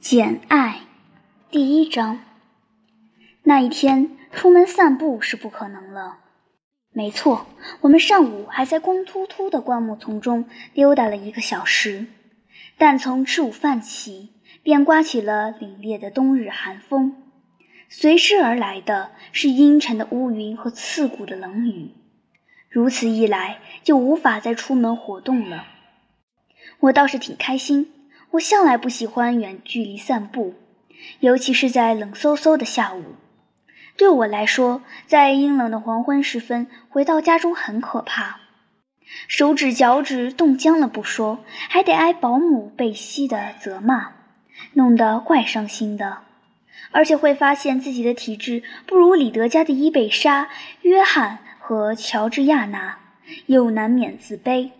简爱，第一章。那一天出门散步是不可能了。没错，我们上午还在光秃秃的灌木丛中溜达了一个小时，但从吃午饭起，便刮起了凛冽的冬日寒风，随之而来的是阴沉的乌云和刺骨的冷雨。如此一来，就无法再出门活动了。我倒是挺开心。我向来不喜欢远距离散步，尤其是在冷飕飕的下午。对我来说，在阴冷的黄昏时分回到家中很可怕，手指脚趾冻僵了不说，还得挨保姆贝西的责骂，弄得怪伤心的。而且会发现自己的体质不如李德家的伊贝莎、约翰和乔治亚娜，又难免自卑。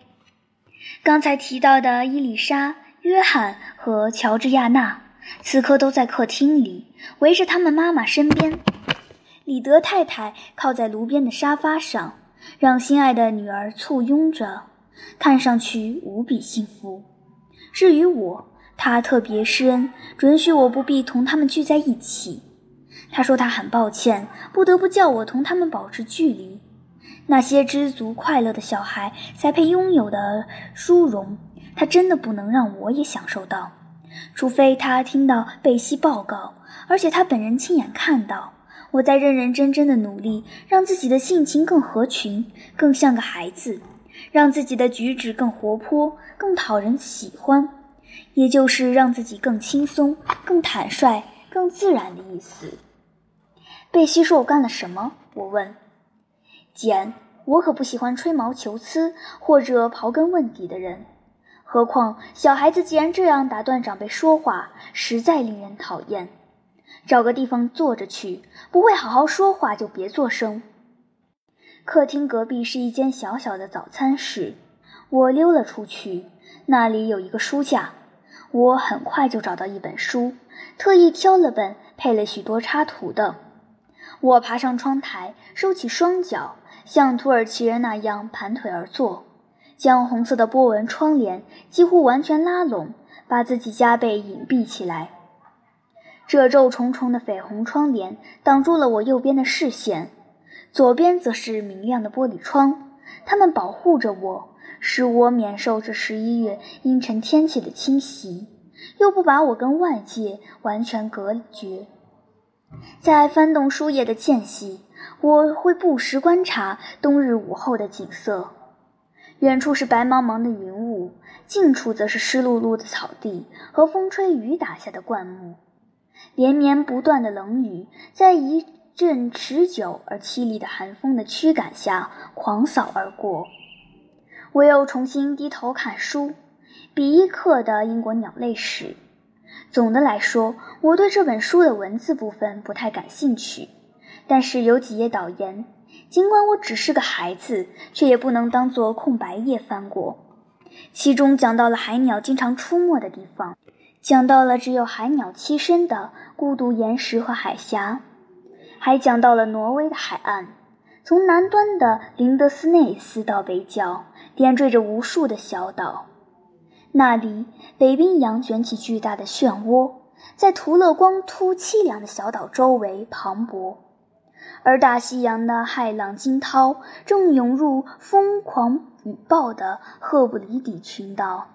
刚才提到的伊丽莎。约翰和乔治亚娜此刻都在客厅里，围着他们妈妈身边。李德太太靠在炉边的沙发上，让心爱的女儿簇拥着，看上去无比幸福。至于我，他特别施恩，准许我不必同他们聚在一起。他说他很抱歉，不得不叫我同他们保持距离。那些知足快乐的小孩才配拥有的殊荣。他真的不能让我也享受到，除非他听到贝西报告，而且他本人亲眼看到我在认认真真的努力，让自己的性情更合群，更像个孩子，让自己的举止更活泼，更讨人喜欢，也就是让自己更轻松、更坦率、更自然的意思。贝西说我干了什么？我问。简，我可不喜欢吹毛求疵或者刨根问底的人。何况小孩子既然这样打断长辈说话，实在令人讨厌。找个地方坐着去，不会好好说话就别作声。客厅隔壁是一间小小的早餐室，我溜了出去，那里有一个书架，我很快就找到一本书，特意挑了本配了许多插图的。我爬上窗台，收起双脚，像土耳其人那样盘腿而坐。将红色的波纹窗帘几乎完全拉拢，把自己加倍隐蔽起来。褶皱重重的绯红窗帘挡住了我右边的视线，左边则是明亮的玻璃窗，它们保护着我，使我免受这十一月阴沉天气的侵袭，又不把我跟外界完全隔绝。在翻动书页的间隙，我会不时观察冬日午后的景色。远处是白茫茫的云雾，近处则是湿漉漉的草地和风吹雨打下的灌木。连绵不断的冷雨，在一阵持久而凄厉的寒风的驱赶下狂扫而过。我又重新低头看书，比伊克的《英国鸟类史》。总的来说，我对这本书的文字部分不太感兴趣，但是有几页导言。尽管我只是个孩子，却也不能当做空白页翻过。其中讲到了海鸟经常出没的地方，讲到了只有海鸟栖身的孤独岩石和海峡，还讲到了挪威的海岸，从南端的林德斯内斯到北角，点缀着无数的小岛。那里，北冰洋卷起巨大的漩涡，在图勒光秃凄凉的小岛周围磅礴。而大西洋的骇浪惊涛正涌入疯狂雨暴的赫布里底群岛。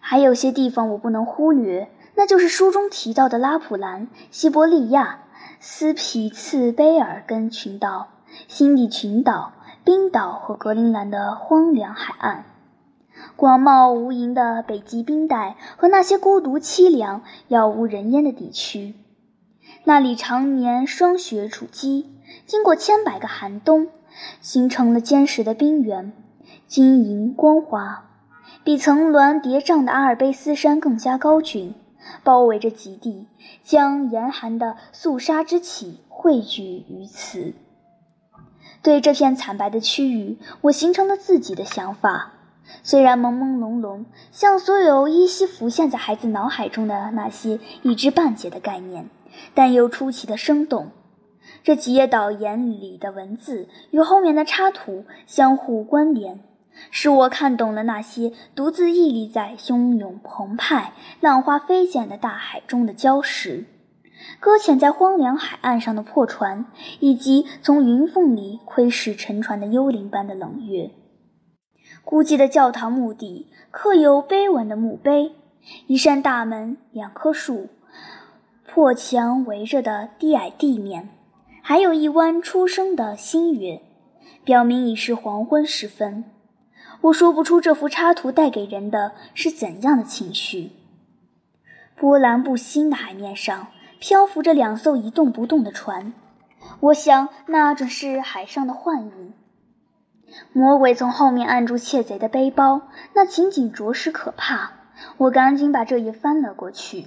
还有些地方我不能忽略，那就是书中提到的拉普兰、西伯利亚、斯皮茨卑尔根群岛、辛地群岛、冰岛和格陵兰的荒凉海岸，广袤无垠的北极冰带和那些孤独凄凉、杳无人烟的地区。那里常年霜雪储积，经过千百个寒冬，形成了坚实的冰原，晶莹光滑，比层峦叠嶂的阿尔卑斯山更加高峻，包围着极地，将严寒的肃杀之气汇聚于此。对这片惨白的区域，我形成了自己的想法，虽然朦朦胧胧，像所有依稀浮现在孩子脑海中的那些一知半解的概念。但又出奇的生动，这几页导言里的文字与后面的插图相互关联，使我看懂了那些独自屹立在汹涌澎湃、浪花飞溅的大海中的礁石，搁浅在荒凉海岸上的破船，以及从云缝里窥视沉船的幽灵般的冷月。孤寂的教堂墓地刻有碑文的墓碑，一扇大门，两棵树，破墙围着的低矮地面，还有一弯初升的新月，表明已是黄昏时分。我说不出这幅插图带给人的是怎样的情绪。波澜不兴的海面上漂浮着两艘一动不动的船，我想那准是海上的幻影。魔鬼从后面按住窃贼的背包，那情景着实可怕。我赶紧把这页翻了过去。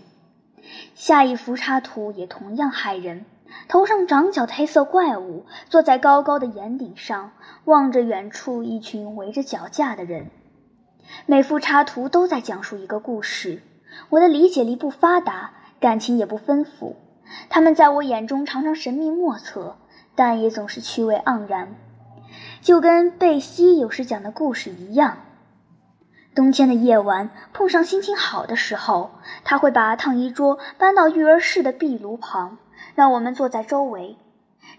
下一幅插图也同样骇人。头上长角的黑色怪物坐在高高的岩顶上，望着远处一群围着脚架的人。每幅插图都在讲述一个故事。我的理解力不发达，感情也不丰富。他们在我眼中常常神秘莫测，但也总是趣味盎然，就跟贝西有时讲的故事一样。冬天的夜晚，碰上心情好的时候，他会把烫衣桌搬到育儿室的壁炉旁。让我们坐在周围，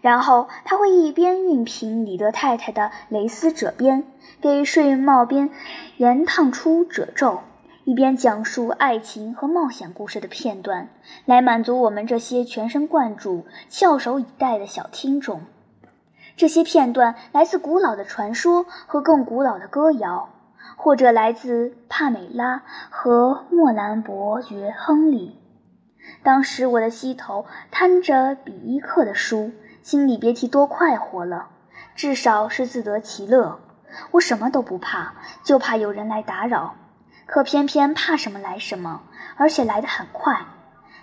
然后他会一边熨平李德太太的蕾丝褶边，给睡帽边沿烫出褶皱，一边讲述爱情和冒险故事的片段，来满足我们这些全神贯注、翘首以待的小听众。这些片段来自古老的传说和更古老的歌谣，或者来自帕美拉和莫兰伯爵亨利。当时我的膝头摊着比伊克的书，心里别提多快活了，至少是自得其乐。我什么都不怕，就怕有人来打扰。可偏偏怕什么来什么，而且来得很快。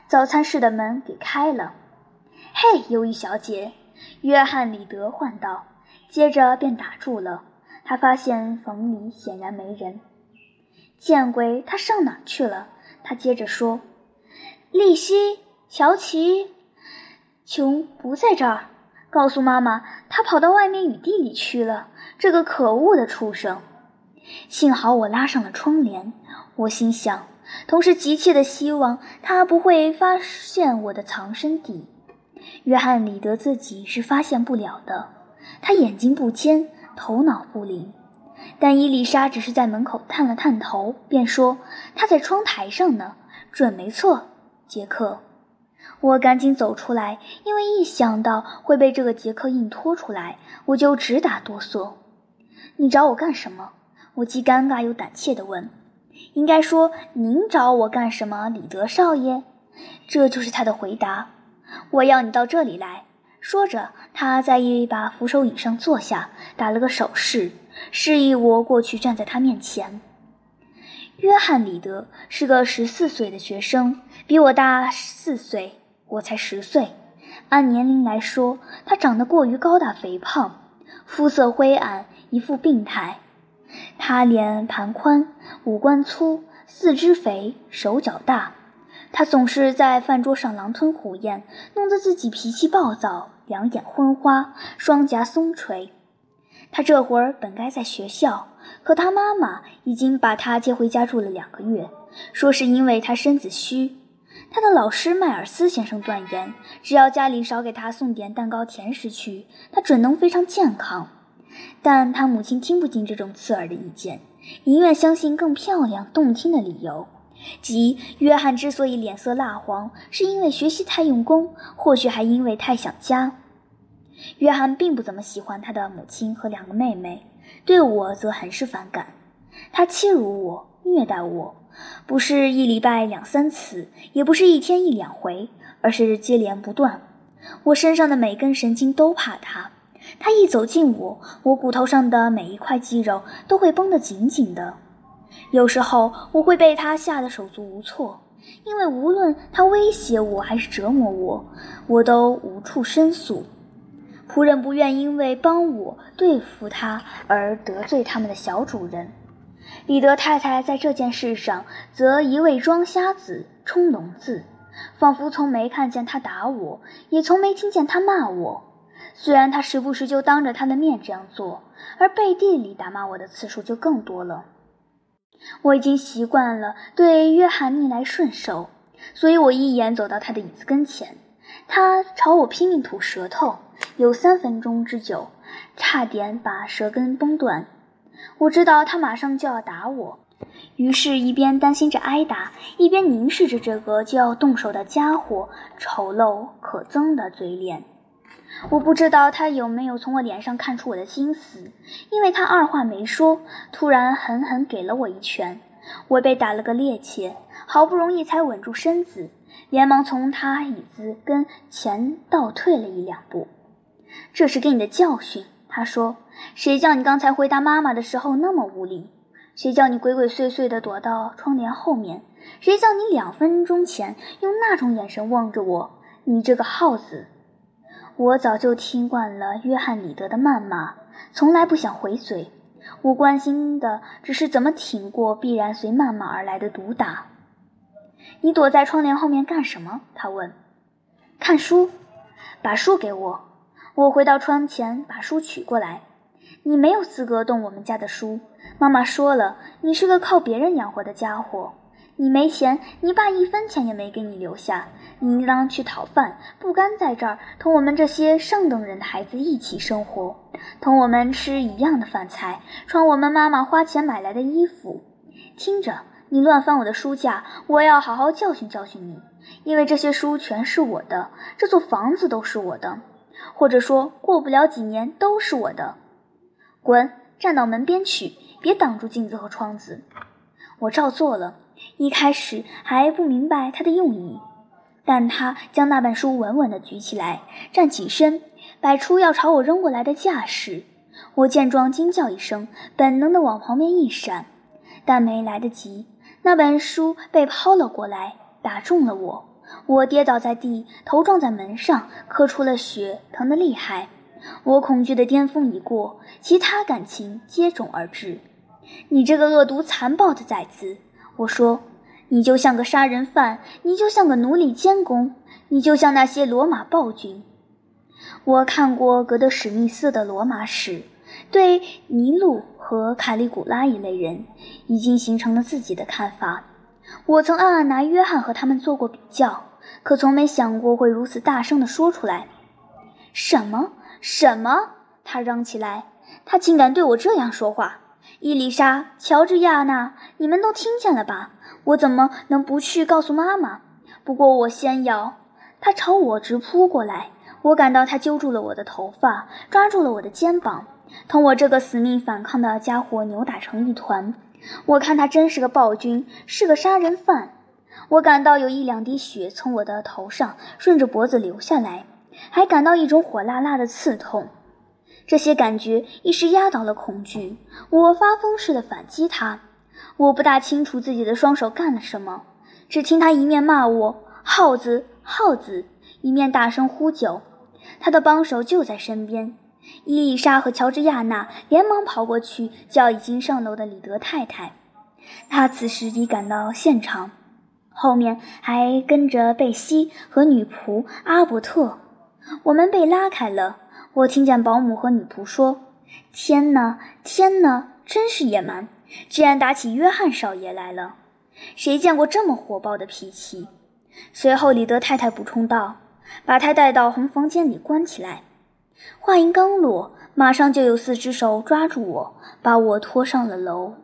早餐室的门给开了。“嘿，忧郁小姐！”约翰·里德唤道，接着便打住了。他发现房里显然没人。见鬼，他上哪儿去了？他接着说。丽西、乔奇、琼不在这儿。告诉妈妈，他跑到外面雨地里去了。这个可恶的畜生！幸好我拉上了窗帘。我心想，同时急切地希望他不会发现我的藏身地。约翰·里德自己是发现不了的。他眼睛不尖，头脑不灵。但伊丽莎只是在门口探了探头，便说：“他在窗台上呢，准没错。”杰克，我赶紧走出来，因为一想到会被这个杰克硬拖出来，我就直打哆嗦。你找我干什么？我既尴尬又胆怯地问。应该说，您找我干什么，李德少爷？这就是他的回答。我要你到这里来。说着，他在一把扶手椅上坐下，打了个手势，示意我过去站在他面前。约翰·里德是个十四岁的学生，比我大四岁，我才十岁。按年龄来说，他长得过于高大肥胖，肤色灰暗，一副病态。他脸盘宽，五官粗，四肢肥，手脚大。他总是在饭桌上狼吞虎咽，弄得自己脾气暴躁，两眼昏花，双颊松垂。他这会儿本该在学校。可他妈妈已经把他接回家住了两个月，说是因为他身子虚。他的老师迈尔斯先生断言，只要家里少给他送点蛋糕甜食去，他准能非常健康。但他母亲听不进这种刺耳的意见，宁愿相信更漂亮动听的理由，即约翰之所以脸色蜡黄，是因为学习太用功，或许还因为太想家。约翰并不怎么喜欢他的母亲和两个妹妹。对我则很是反感，他欺辱我，虐待我，不是一礼拜两三次，也不是一天一两回，而是接连不断。我身上的每根神经都怕他，他一走近我，我骨头上的每一块肌肉都会绷得紧紧的。有时候我会被他吓得手足无措，因为无论他威胁我还是折磨我，我都无处申诉。仆人不愿因为帮我对付他而得罪他们的小主人。李德太太在这件事上则一味装瞎子、充聋子，仿佛从没看见他打我，也从没听见他骂我。虽然他时不时就当着他的面这样做，而背地里打骂我的次数就更多了。我已经习惯了对约翰逆来顺受，所以我一眼走到他的椅子跟前，他朝我拼命吐舌头，有三分钟之久，差点把舌根崩断。我知道他马上就要打我，于是，一边担心着挨打，一边凝视着这个就要动手的家伙丑陋可憎的嘴脸。我不知道他有没有从我脸上看出我的心思，因为他二话没说，突然狠狠给了我一拳，我被打了个趔趄，好不容易才稳住身子，连忙从他椅子跟前倒退了一两步。这是给你的教训，他说。谁叫你刚才回答妈妈的时候那么无礼？谁叫你鬼鬼祟祟地躲到窗帘后面？谁叫你两分钟前用那种眼神望着我？你这个耗子！我早就听惯了约翰·里德的谩骂，从来不想回嘴。我关心的只是怎么挺过必然随谩骂而来的毒打。你躲在窗帘后面干什么？他问。看书。把书给我。我回到窗前，把书取过来。你没有资格动我们家的书。妈妈说了，你是个靠别人养活的家伙。你没钱，你爸一分钱也没给你留下。你应当去讨饭，不甘在这儿同我们这些上等人的孩子一起生活，同我们吃一样的饭菜，穿我们妈妈花钱买来的衣服。听着，你乱翻我的书架，我要好好教训教训你，因为这些书全是我的，这座房子都是我的，或者说，过不了几年都是我的。滚，站到门边去，别挡住镜子和窗子。我照做了，一开始还不明白他的用意，但他将那本书稳稳地举起来，站起身，摆出要朝我扔过来的架势。我见状惊叫一声，本能地往旁边一闪，但没来得及，那本书被抛了过来，打中了我。我跌倒在地，头撞在门上，磕出了血，疼得厉害。我恐惧的巅峰已过，其他感情接踵而至。你这个恶毒残暴的崽子！我说，你就像个杀人犯，你就像个奴隶监工，你就像那些罗马暴君。我看过格德史密斯的《罗马史》，对尼禄和卡利古拉一类人已经形成了自己的看法。我曾暗暗拿约翰和他们做过比较，可从没想过会如此大声地说出来。什么？什么？他嚷起来，他竟敢对我这样说话！伊丽莎、乔治亚娜，你们都听见了吧？我怎么能不去告诉妈妈？不过我先要……他朝我直扑过来，我感到他揪住了我的头发，抓住了我的肩膀，同我这个死命反抗的家伙扭打成一团。我看他真是个暴君，是个杀人犯。我感到有一两滴血从我的头上顺着脖子流下来。还感到一种火辣辣的刺痛，这些感觉一时压倒了恐惧。我发疯似的反击他，我不大清楚自己的双手干了什么，只听他一面骂我“耗子，耗子”，一面大声呼救。他的帮手就在身边，伊丽莎和乔治亚娜连忙跑过去叫已经上楼的里德太太。他此时已赶到现场，后面还跟着贝西和女仆阿伯特。我们被拉开了，我听见保姆和女仆说：“天哪，天哪，真是野蛮！居然打起约翰少爷来了！谁见过这么火爆的脾气？”随后，李德太太补充道：“把他带到红房间里关起来。”话音刚落，马上就有四只手抓住我，把我拖上了楼。